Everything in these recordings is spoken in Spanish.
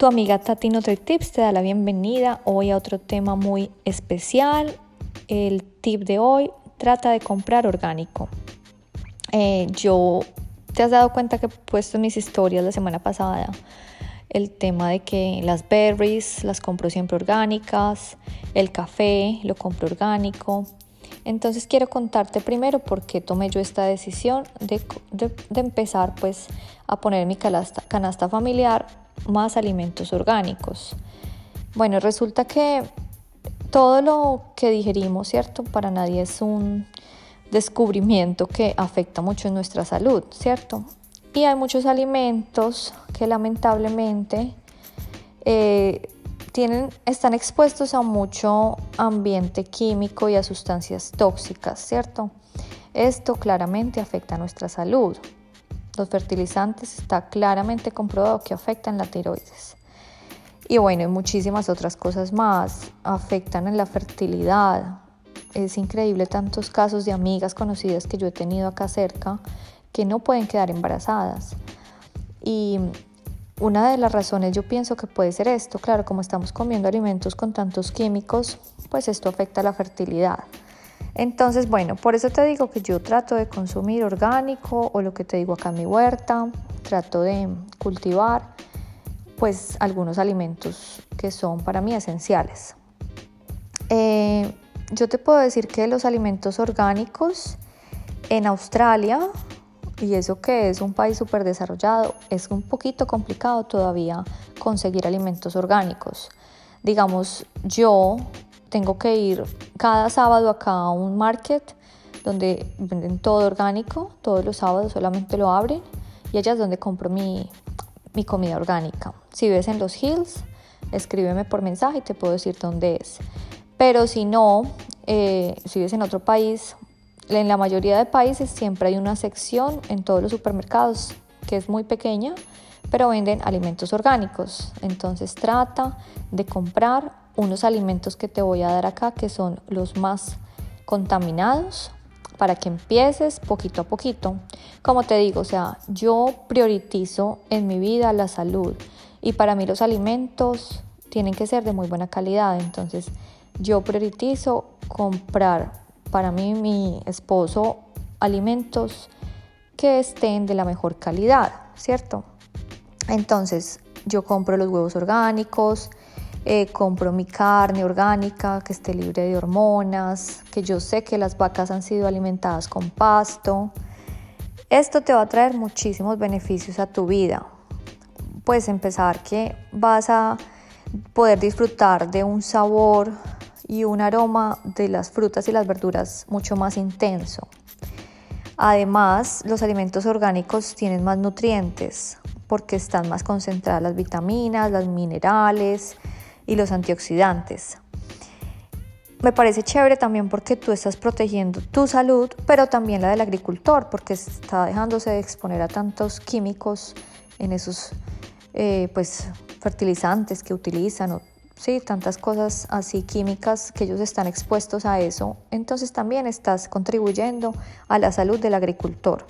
Tu amiga Tati Tips te da la bienvenida hoy a otro tema muy especial. El tip de hoy trata de comprar orgánico. Eh, yo te has dado cuenta que he puesto en mis historias la semana pasada el tema de que las berries las compro siempre orgánicas, el café lo compro orgánico. Entonces quiero contarte primero por qué tomé yo esta decisión de, empezar pues a poner mi canasta familiar más alimentos orgánicos. Bueno, resulta que todo lo que digerimos, ¿cierto? Para nadie es un descubrimiento que afecta mucho nuestra salud, ¿cierto? Y hay muchos alimentos que lamentablemente eh, tienen, están expuestos a mucho ambiente químico y a sustancias tóxicas, ¿cierto? Esto claramente afecta a nuestra salud. Los fertilizantes está claramente comprobado que afectan la tiroides. Y bueno, muchísimas otras cosas más afectan en la fertilidad. Es increíble tantos casos de amigas conocidas que yo he tenido acá cerca que no pueden quedar embarazadas. Y una de las razones yo pienso que puede ser esto, claro, como estamos comiendo alimentos con tantos químicos, pues esto afecta la fertilidad. Entonces, bueno, por eso te digo que yo trato de consumir orgánico o lo que te digo acá en mi huerta, trato de cultivar pues algunos alimentos que son para mí esenciales. Eh, yo te puedo decir que los alimentos orgánicos en Australia, y eso que es un país súper desarrollado, es un poquito complicado todavía conseguir alimentos orgánicos. Digamos, yo tengo que ir cada sábado acá a un market donde venden todo orgánico, todos los sábados solamente lo abren y allá es donde compro mi, comida orgánica. Si ves en los hills, escríbeme por mensaje y te puedo decir dónde es. Pero si no, eh, si ves en otro país, en la mayoría de países siempre hay una sección en todos los supermercados que es muy pequeña, pero venden alimentos orgánicos. Entonces trata de comprar unos alimentos que te voy a dar acá que son los más contaminados para que empieces poquito a poquito. Como te digo, o sea, yo priorizo en mi vida la salud y para mí los alimentos tienen que ser de muy buena calidad. Entonces, yo priorizo comprar para mí mi esposo alimentos que estén de la mejor calidad, ¿cierto? Entonces, yo compro los huevos orgánicos, eh, compro mi carne orgánica que esté libre de hormonas, que yo sé que las vacas han sido alimentadas con pasto. Esto te va a traer muchísimos beneficios a tu vida. Puedes empezar que vas a poder disfrutar de un sabor y un aroma de las frutas y las verduras mucho más intenso. Además, los alimentos orgánicos tienen más nutrientes porque están más concentradas las vitaminas, los minerales, y los antioxidantes. Me parece chévere también porque tú estás protegiendo tu salud, pero también la del agricultor, porque está dejándose de exponer a tantos químicos en esos eh, pues, fertilizantes que utilizan, o sí, tantas cosas así químicas que ellos están expuestos a eso. Entonces también estás contribuyendo a la salud del agricultor.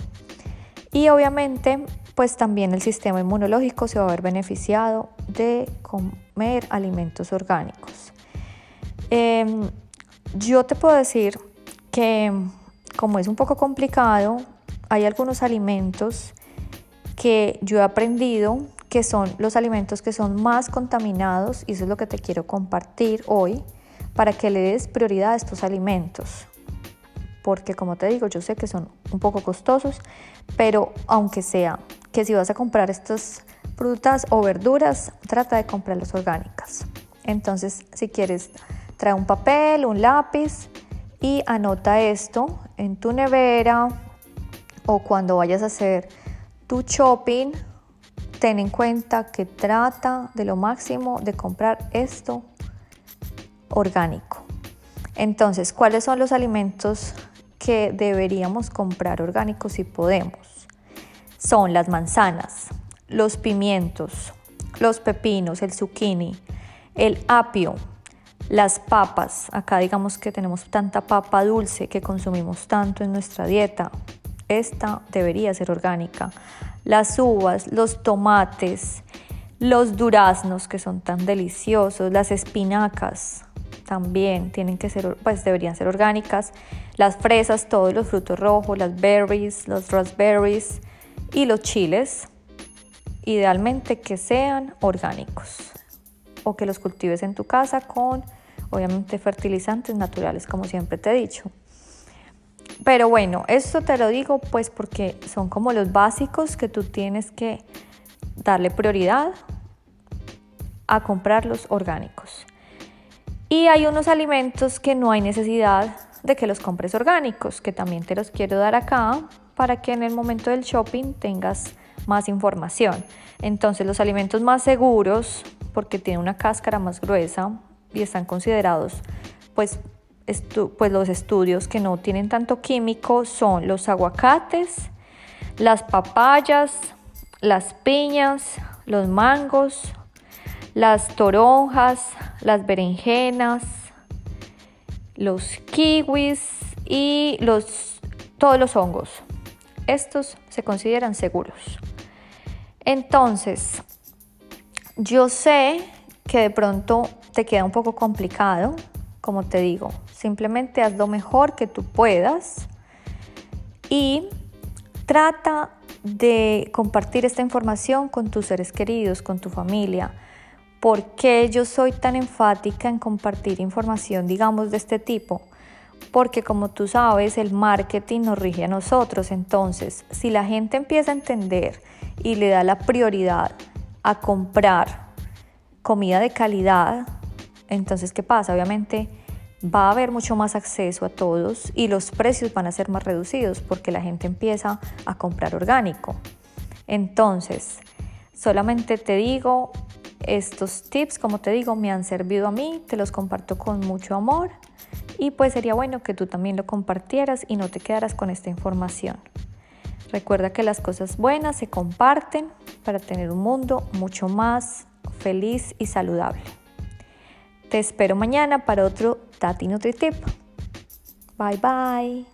Y obviamente, pues también el sistema inmunológico se va a ver beneficiado de comer alimentos orgánicos. Em, yo te puedo decir que como es un poco complicado, hay algunos alimentos que yo he aprendido que son los alimentos que son más contaminados y eso es lo que te quiero compartir hoy para que le des prioridad a estos alimentos porque como te digo, yo sé que son un poco costosos, pero aunque sea que si vas a comprar estas frutas o verduras, trata de comprarlas orgánicas. Entonces, si quieres, trae un papel, un lápiz y anota esto en tu nevera o cuando vayas a hacer tu shopping, ten en cuenta que trata de lo máximo de comprar esto orgánico. Entonces, ¿cuáles son los alimentos que deberíamos comprar orgánicos si podemos. Son las manzanas, los pimientos, los pepinos, el zucchini, el apio, las papas. Acá digamos que tenemos tanta papa dulce que consumimos tanto en nuestra dieta. Esta debería ser orgánica. Las uvas, los tomates, Los duraznos que son tan deliciosos, las espinacas también tienen que ser, pues deberían ser orgánicas, las fresas, todos los frutos rojos, las berries, los raspberries y los chiles, idealmente que sean orgánicos o que los cultives en tu casa con obviamente fertilizantes naturales como siempre te he dicho. Pero bueno, esto te lo digo pues porque son como los básicos que tú tienes que darle prioridad a comprar los orgánicos. Y hay unos alimentos que no hay necesidad de que los compres orgánicos, que también te los quiero dar acá para que en el momento del shopping tengas más información. Entonces los alimentos más seguros, porque tienen una cáscara más gruesa y están considerados pues pues los estudios que no tienen tanto químico son los aguacates, las papayas, las piñas, los mangos, las toronjas, las berenjenas, los kiwis y los, todos los hongos. Estos se consideran seguros. Entonces, yo sé que de pronto te queda un poco complicado como te digo, simplemente haz lo mejor que tú puedas y trata de compartir esta información con tus seres queridos, con tu familia. ¿Por qué yo soy tan enfática en compartir información, digamos, de este tipo? Porque como tú sabes, el marketing nos rige a nosotros. Entonces, si la gente empieza a entender y le da la prioridad a comprar comida de calidad, entonces, ¿qué pasa? Obviamente va a haber mucho más acceso a todos y los precios van a ser más reducidos porque la gente empieza a comprar orgánico. Entonces, solamente te digo, estos tips, como te digo, me han servido a mí, te los comparto con mucho amor y pues sería bueno que tú también lo compartieras y no te quedaras con esta información. Recuerda que las cosas buenas se comparten para tener un mundo mucho más feliz y saludable. Te espero mañana para otro Tati NutriTip. Bye bye.